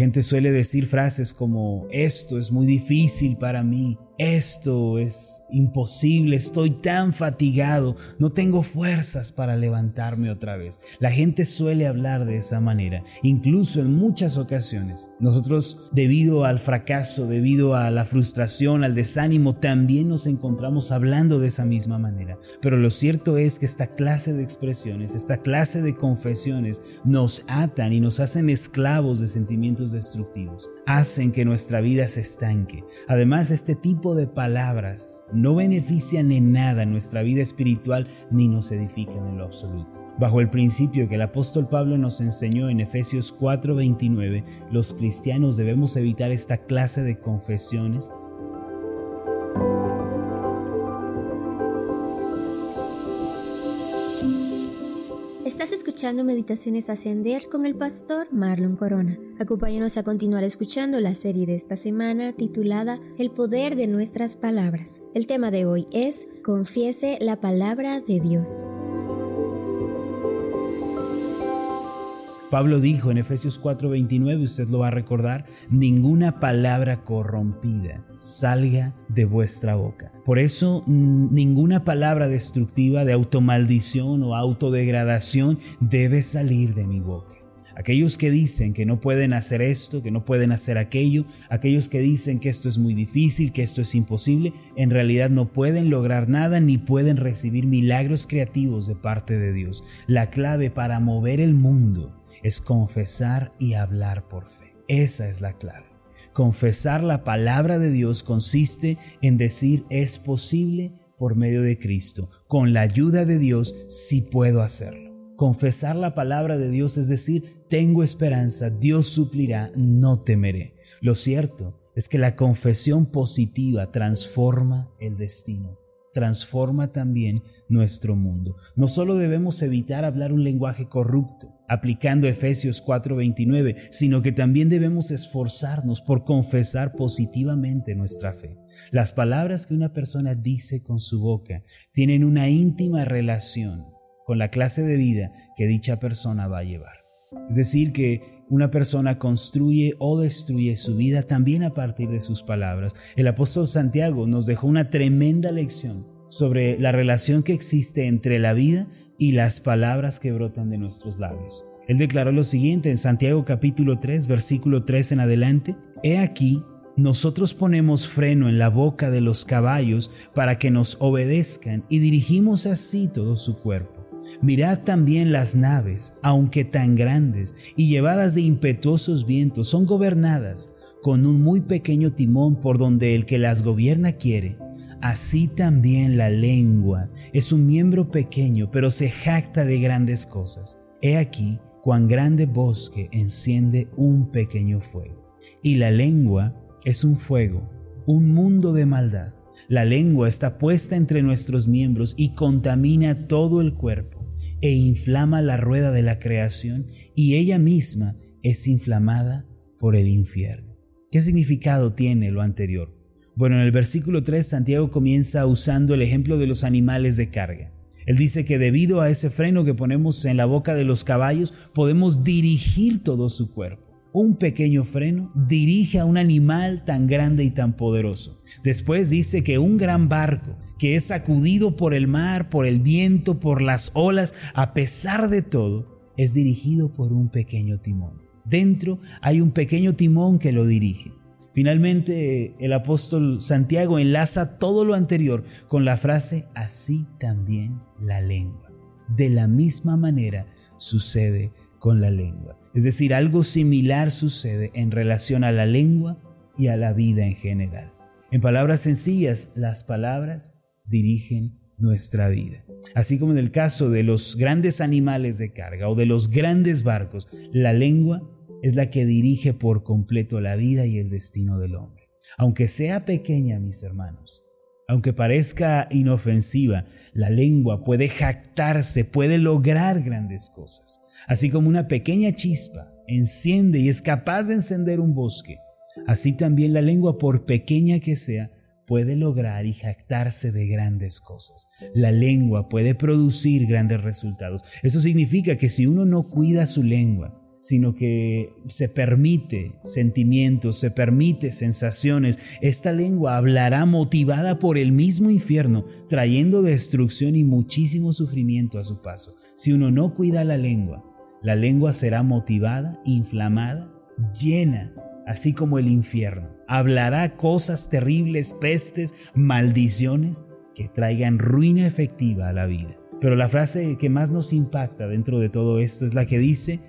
gente suele decir frases como esto es muy difícil para mí, esto es imposible, estoy tan fatigado, no tengo fuerzas para levantarme otra vez. La gente suele hablar de esa manera, incluso en muchas ocasiones. Nosotros, debido al fracaso, debido a la frustración, al desánimo, también nos encontramos hablando de esa misma manera. Pero lo cierto es que esta clase de expresiones, esta clase de confesiones nos atan y nos hacen esclavos de sentimientos destructivos hacen que nuestra vida se estanque. Además, este tipo de palabras no benefician en nada nuestra vida espiritual ni nos edifican en lo absoluto. Bajo el principio que el apóstol Pablo nos enseñó en Efesios 4:29, los cristianos debemos evitar esta clase de confesiones escuchando Meditaciones Ascender con el pastor Marlon Corona. Acompáñanos a continuar escuchando la serie de esta semana titulada El poder de nuestras palabras. El tema de hoy es Confiese la palabra de Dios. Pablo dijo en Efesios 4:29, usted lo va a recordar, ninguna palabra corrompida salga de vuestra boca. Por eso ninguna palabra destructiva de automaldición o autodegradación debe salir de mi boca. Aquellos que dicen que no pueden hacer esto, que no pueden hacer aquello, aquellos que dicen que esto es muy difícil, que esto es imposible, en realidad no pueden lograr nada ni pueden recibir milagros creativos de parte de Dios. La clave para mover el mundo es confesar y hablar por fe. Esa es la clave. Confesar la palabra de Dios consiste en decir es posible por medio de Cristo. Con la ayuda de Dios sí puedo hacerlo. Confesar la palabra de Dios es decir, tengo esperanza, Dios suplirá, no temeré. Lo cierto es que la confesión positiva transforma el destino transforma también nuestro mundo. No solo debemos evitar hablar un lenguaje corrupto, aplicando Efesios 4:29, sino que también debemos esforzarnos por confesar positivamente nuestra fe. Las palabras que una persona dice con su boca tienen una íntima relación con la clase de vida que dicha persona va a llevar. Es decir, que una persona construye o destruye su vida también a partir de sus palabras. El apóstol Santiago nos dejó una tremenda lección sobre la relación que existe entre la vida y las palabras que brotan de nuestros labios. Él declaró lo siguiente en Santiago capítulo 3, versículo 3 en adelante. He aquí, nosotros ponemos freno en la boca de los caballos para que nos obedezcan y dirigimos así todo su cuerpo. Mirad también las naves, aunque tan grandes y llevadas de impetuosos vientos, son gobernadas con un muy pequeño timón por donde el que las gobierna quiere. Así también la lengua es un miembro pequeño, pero se jacta de grandes cosas. He aquí cuán grande bosque enciende un pequeño fuego. Y la lengua es un fuego, un mundo de maldad. La lengua está puesta entre nuestros miembros y contamina todo el cuerpo e inflama la rueda de la creación y ella misma es inflamada por el infierno. ¿Qué significado tiene lo anterior? Bueno, en el versículo 3 Santiago comienza usando el ejemplo de los animales de carga. Él dice que debido a ese freno que ponemos en la boca de los caballos podemos dirigir todo su cuerpo un pequeño freno dirige a un animal tan grande y tan poderoso. Después dice que un gran barco que es sacudido por el mar, por el viento, por las olas, a pesar de todo, es dirigido por un pequeño timón. Dentro hay un pequeño timón que lo dirige. Finalmente, el apóstol Santiago enlaza todo lo anterior con la frase, así también la lengua. De la misma manera sucede con la lengua. Es decir, algo similar sucede en relación a la lengua y a la vida en general. En palabras sencillas, las palabras dirigen nuestra vida. Así como en el caso de los grandes animales de carga o de los grandes barcos, la lengua es la que dirige por completo la vida y el destino del hombre. Aunque sea pequeña, mis hermanos, aunque parezca inofensiva, la lengua puede jactarse, puede lograr grandes cosas. Así como una pequeña chispa enciende y es capaz de encender un bosque, así también la lengua, por pequeña que sea, puede lograr y jactarse de grandes cosas. La lengua puede producir grandes resultados. Eso significa que si uno no cuida su lengua, sino que se permite sentimientos, se permite sensaciones. Esta lengua hablará motivada por el mismo infierno, trayendo destrucción y muchísimo sufrimiento a su paso. Si uno no cuida la lengua, la lengua será motivada, inflamada, llena, así como el infierno. Hablará cosas terribles, pestes, maldiciones que traigan ruina efectiva a la vida. Pero la frase que más nos impacta dentro de todo esto es la que dice,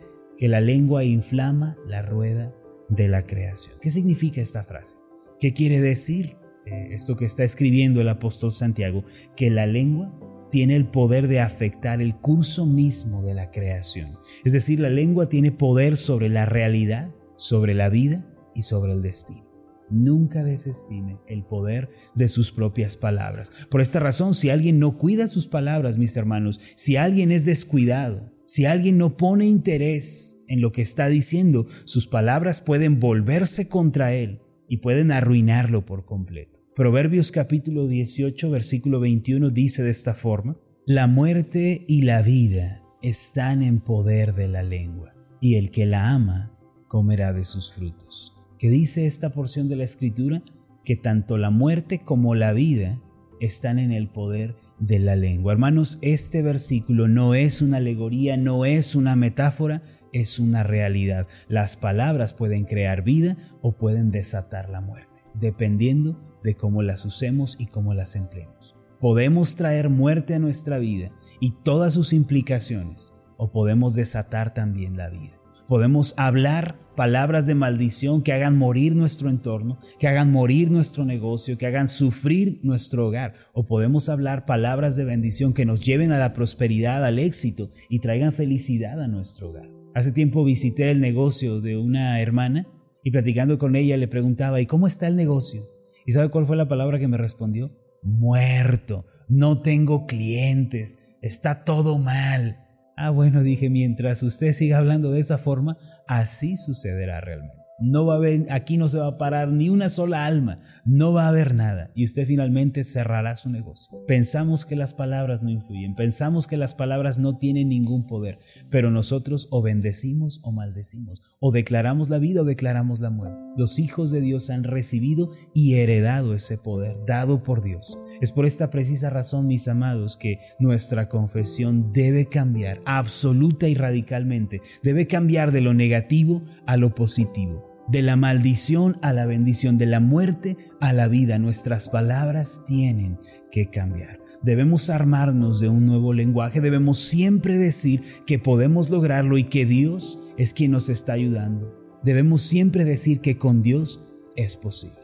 que la lengua inflama la rueda de la creación. ¿Qué significa esta frase? ¿Qué quiere decir eh, esto que está escribiendo el apóstol Santiago? Que la lengua tiene el poder de afectar el curso mismo de la creación. Es decir, la lengua tiene poder sobre la realidad, sobre la vida y sobre el destino. Nunca desestime el poder de sus propias palabras. Por esta razón, si alguien no cuida sus palabras, mis hermanos, si alguien es descuidado, si alguien no pone interés en lo que está diciendo, sus palabras pueden volverse contra él y pueden arruinarlo por completo. Proverbios capítulo 18, versículo 21 dice de esta forma, La muerte y la vida están en poder de la lengua, y el que la ama comerá de sus frutos. ¿Qué dice esta porción de la escritura? Que tanto la muerte como la vida están en el poder de la lengua. Hermanos, este versículo no es una alegoría, no es una metáfora, es una realidad. Las palabras pueden crear vida o pueden desatar la muerte, dependiendo de cómo las usemos y cómo las empleemos. Podemos traer muerte a nuestra vida y todas sus implicaciones, o podemos desatar también la vida. Podemos hablar palabras de maldición que hagan morir nuestro entorno, que hagan morir nuestro negocio, que hagan sufrir nuestro hogar. O podemos hablar palabras de bendición que nos lleven a la prosperidad, al éxito y traigan felicidad a nuestro hogar. Hace tiempo visité el negocio de una hermana y platicando con ella le preguntaba, ¿y cómo está el negocio? ¿Y sabe cuál fue la palabra que me respondió? Muerto, no tengo clientes, está todo mal. Ah, bueno, dije, mientras usted siga hablando de esa forma, así sucederá realmente. No va a haber, aquí no se va a parar ni una sola alma, no va a haber nada y usted finalmente cerrará su negocio. Pensamos que las palabras no influyen, pensamos que las palabras no tienen ningún poder, pero nosotros o bendecimos o maldecimos, o declaramos la vida o declaramos la muerte. Los hijos de Dios han recibido y heredado ese poder dado por Dios. Es por esta precisa razón, mis amados, que nuestra confesión debe cambiar absoluta y radicalmente, debe cambiar de lo negativo a lo positivo de la maldición a la bendición, de la muerte a la vida. Nuestras palabras tienen que cambiar. Debemos armarnos de un nuevo lenguaje, debemos siempre decir que podemos lograrlo y que Dios es quien nos está ayudando. Debemos siempre decir que con Dios es posible.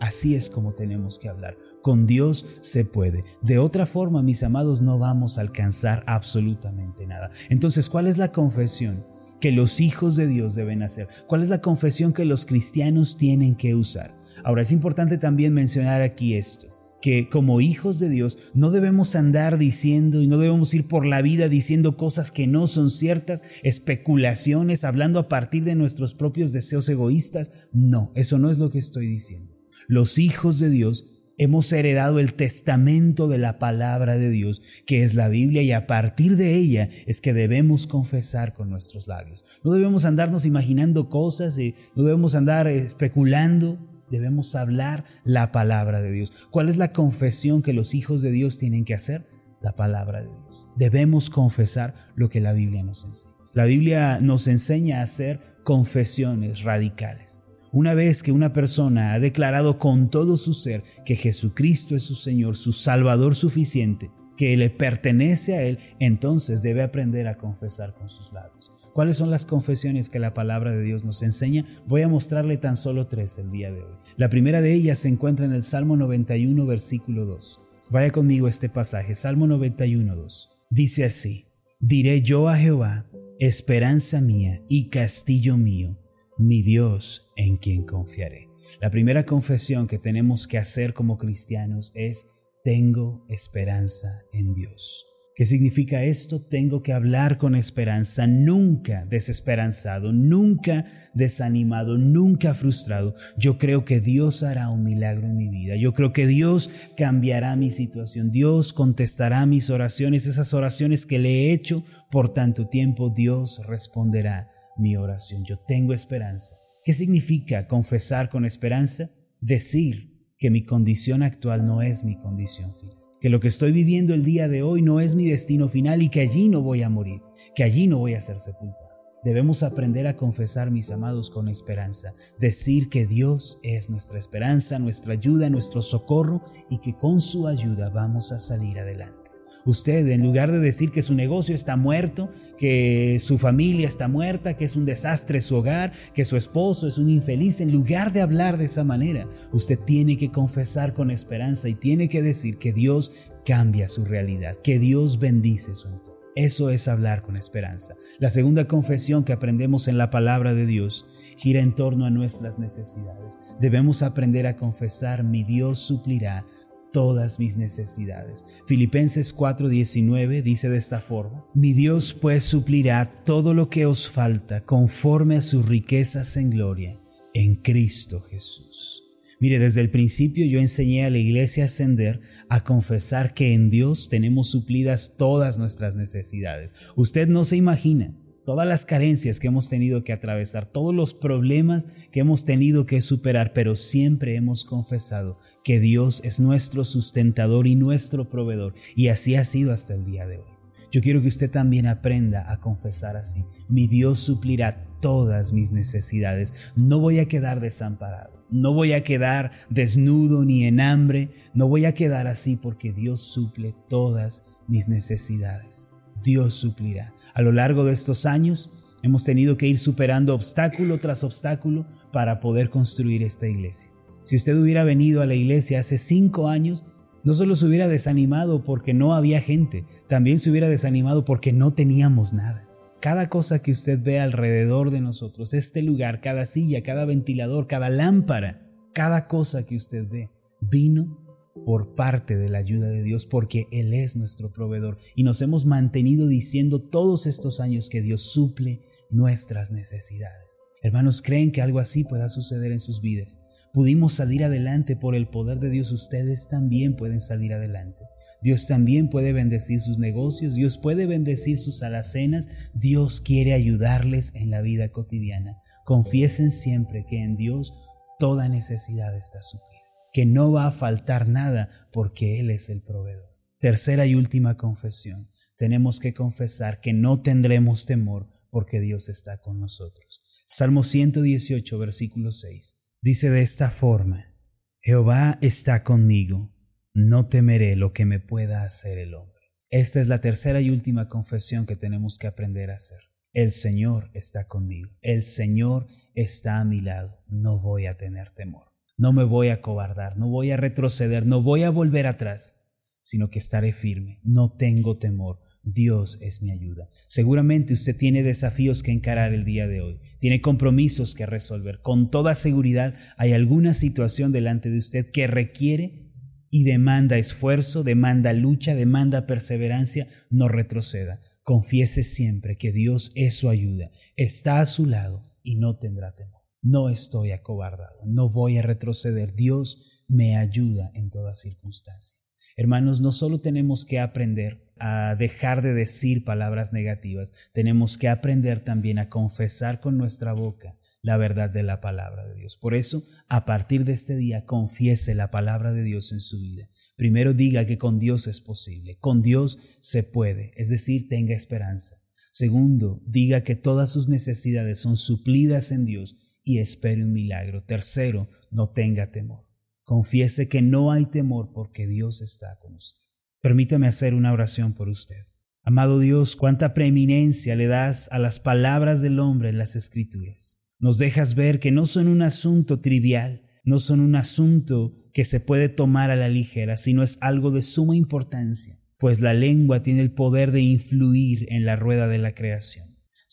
Así es como tenemos que hablar. Con Dios se puede. De otra forma, mis amados, no vamos a alcanzar absolutamente nada. Entonces, ¿cuál es la confesión? que los hijos de Dios deben hacer? ¿Cuál es la confesión que los cristianos tienen que usar? Ahora es importante también mencionar aquí esto, que como hijos de Dios no debemos andar diciendo y no debemos ir por la vida diciendo cosas que no son ciertas, especulaciones, hablando a partir de nuestros propios deseos egoístas. No, eso no es lo que estoy diciendo. Los hijos de Dios hemos heredado el testamento de la palabra de Dios, que es la Biblia, y a partir de ella es que debemos confesar con nuestros labios. No debemos andarnos imaginando cosas y no debemos andar especulando, debemos hablar la palabra de Dios. ¿Cuál es la confesión que los hijos de Dios tienen que hacer? La palabra de Dios. Debemos confesar lo que la Biblia nos enseña. La Biblia nos enseña a hacer confesiones radicales. Una vez que una persona ha declarado con todo su ser que Jesucristo es su Señor, su Salvador suficiente, que le pertenece a Él, entonces debe aprender a confesar con sus labios. ¿Cuáles son las confesiones que la palabra de Dios nos enseña? Voy a mostrarle tan solo tres el día de hoy. La primera de ellas se encuentra en el Salmo 91, versículo 2. Vaya conmigo este pasaje, Salmo 91, 2. Dice así, diré yo a Jehová, esperanza mía y castillo mío mi Dios en quien confiaré. La primera confesión que tenemos que hacer como cristianos es, tengo esperanza en Dios. ¿Qué significa esto? Tengo que hablar con esperanza, nunca desesperanzado, nunca desanimado, nunca frustrado. Yo creo que Dios hará un milagro en mi vida. Yo creo que Dios cambiará mi situación. Dios contestará mis oraciones, esas oraciones que le he hecho por tanto tiempo. Dios responderá mi oración. Yo tengo esperanza. ¿Qué significa confesar con esperanza? Decir que mi condición actual no es mi condición final, que lo que estoy viviendo el día de hoy no es mi destino final y que allí no voy a morir, que allí no voy a ser sepultado. Debemos aprender a confesar, mis amados, con esperanza, decir que Dios es nuestra esperanza, nuestra ayuda, nuestro socorro y que con su ayuda vamos a salir adelante. Usted, en lugar de decir que su negocio está muerto, que su familia está muerta, que es un desastre su hogar, que su esposo es un infeliz, en lugar de hablar de esa manera, usted tiene que confesar con esperanza y tiene que decir que Dios cambia su realidad, que Dios bendice su entorno. Eso es hablar con esperanza. La segunda confesión que aprendemos en la palabra de Dios gira en torno a nuestras necesidades. Debemos aprender a confesar, mi Dios suplirá todas mis necesidades. Filipenses 4:19 dice de esta forma, mi Dios pues suplirá todo lo que os falta conforme a sus riquezas en gloria en Cristo Jesús. Mire, desde el principio yo enseñé a la iglesia a ascender a confesar que en Dios tenemos suplidas todas nuestras necesidades. Usted no se imagina todas las carencias que hemos tenido que atravesar, todos los problemas que hemos tenido que superar, pero siempre hemos confesado que Dios es nuestro sustentador y nuestro proveedor, y así ha sido hasta el día de hoy. Yo quiero que usted también aprenda a confesar así. Mi Dios suplirá todas mis necesidades. No voy a quedar desamparado. No voy a quedar desnudo ni en hambre. No voy a quedar así porque Dios suple todas mis necesidades. Dios suplirá. A lo largo de estos años hemos tenido que ir superando obstáculo tras obstáculo para poder construir esta iglesia. Si usted hubiera venido a la iglesia hace cinco años, no solo se hubiera desanimado porque no había gente, también se hubiera desanimado porque no teníamos nada. Cada cosa que usted ve alrededor de nosotros, este lugar, cada silla, cada ventilador, cada lámpara, cada cosa que usted ve, vino por parte de la ayuda de Dios porque Él es nuestro proveedor y nos hemos mantenido diciendo todos estos años que Dios suple nuestras necesidades. Hermanos, ¿creen que algo así pueda suceder en sus vidas? Pudimos salir adelante por el poder de Dios, ustedes también pueden salir adelante. Dios también puede bendecir sus negocios, Dios puede bendecir sus alacenas, Dios quiere ayudarles en la vida cotidiana. Confiesen siempre que en Dios toda necesidad está suplida, que no va a faltar nada porque Él es el proveedor. Tercera y última confesión. Tenemos que confesar que no tendremos temor porque Dios está con nosotros. Salmo 118, versículo 6. Dice de esta forma, Jehová está conmigo no temeré lo que me pueda hacer el hombre. Esta es la tercera y última confesión que tenemos que aprender a hacer. El Señor está conmigo. El Señor está a mi lado. No voy a tener temor. No me voy a cobardar. No voy a retroceder. No voy a volver atrás, sino que estaré firme. No tengo temor. Dios es mi ayuda. Seguramente usted tiene desafíos que encarar el día de hoy, tiene compromisos que resolver. Con toda seguridad hay alguna situación delante de usted que requiere y demanda esfuerzo, demanda lucha, demanda perseverancia, no retroceda. Confiese siempre que Dios es su ayuda, está a su lado y no tendrá temor. No estoy acobardado, no voy a retroceder. Dios me ayuda en toda circunstancia. Hermanos, no solo tenemos que aprender a dejar de decir palabras negativas, tenemos que aprender también a confesar con nuestra boca la verdad de la palabra de Dios. Por eso, a partir de este día, confiese la palabra de Dios en su vida. Primero diga que con Dios es posible, con Dios se puede, es decir, tenga esperanza. Segundo, diga que todas sus necesidades son suplidas en Dios y espere un milagro. Tercero, no tenga temor. Confiese que no hay temor porque Dios está con usted. Permítame hacer una oración por usted. Amado Dios, cuánta preeminencia le das a las palabras del hombre en las Escrituras. Nos dejas ver que no son un asunto trivial, no son un asunto que se puede tomar a la ligera, sino es algo de suma importancia, pues la lengua tiene el poder de influir en la rueda de la creación.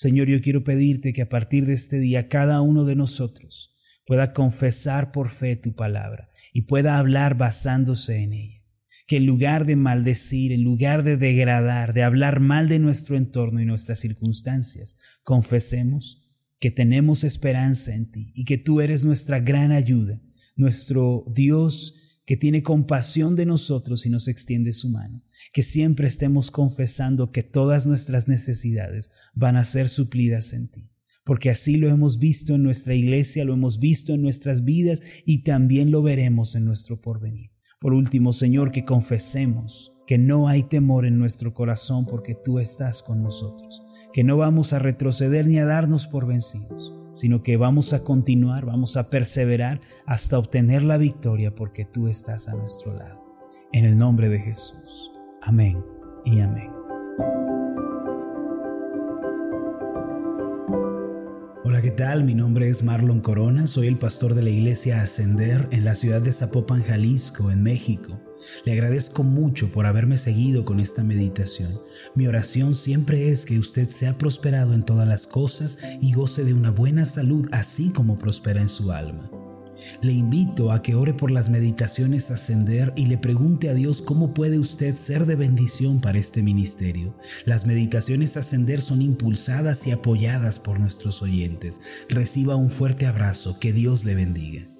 Señor, yo quiero pedirte que a partir de este día cada uno de nosotros pueda confesar por fe tu palabra y pueda hablar basándose en ella. Que en lugar de maldecir, en lugar de degradar, de hablar mal de nuestro entorno y nuestras circunstancias, confesemos que tenemos esperanza en ti y que tú eres nuestra gran ayuda, nuestro Dios que tiene compasión de nosotros y nos extiende su mano, que siempre estemos confesando que todas nuestras necesidades van a ser suplidas en ti. porque así lo hemos visto en nuestra iglesia, lo hemos visto en nuestras vidas y también lo veremos en nuestro porvenir. Por último, Señor, que confesemos que no hay temor en nuestro corazón porque tú estás con nosotros, que no vamos a retroceder ni a darnos por vencidos, sino que vamos a continuar, vamos a perseverar hasta obtener la victoria porque tú estás a nuestro lado. En el nombre de Jesús. Amén y amén. Hola, ¿qué tal? Mi nombre es Marlon Corona, soy el pastor de la iglesia Ascender en la ciudad de Zapopan, Jalisco, en México. Le agradezco mucho por haberme seguido con esta meditación. Mi oración siempre es que usted sea prosperado en todas las cosas y goce de una buena salud así como prospera en su alma. Le invito a que ore por las meditaciones ascender y le pregunte a Dios cómo puede usted ser de bendición para este ministerio. Las meditaciones ascender son impulsadas y apoyadas por nuestros oyentes. Reciba un fuerte abrazo, que Dios le bendiga.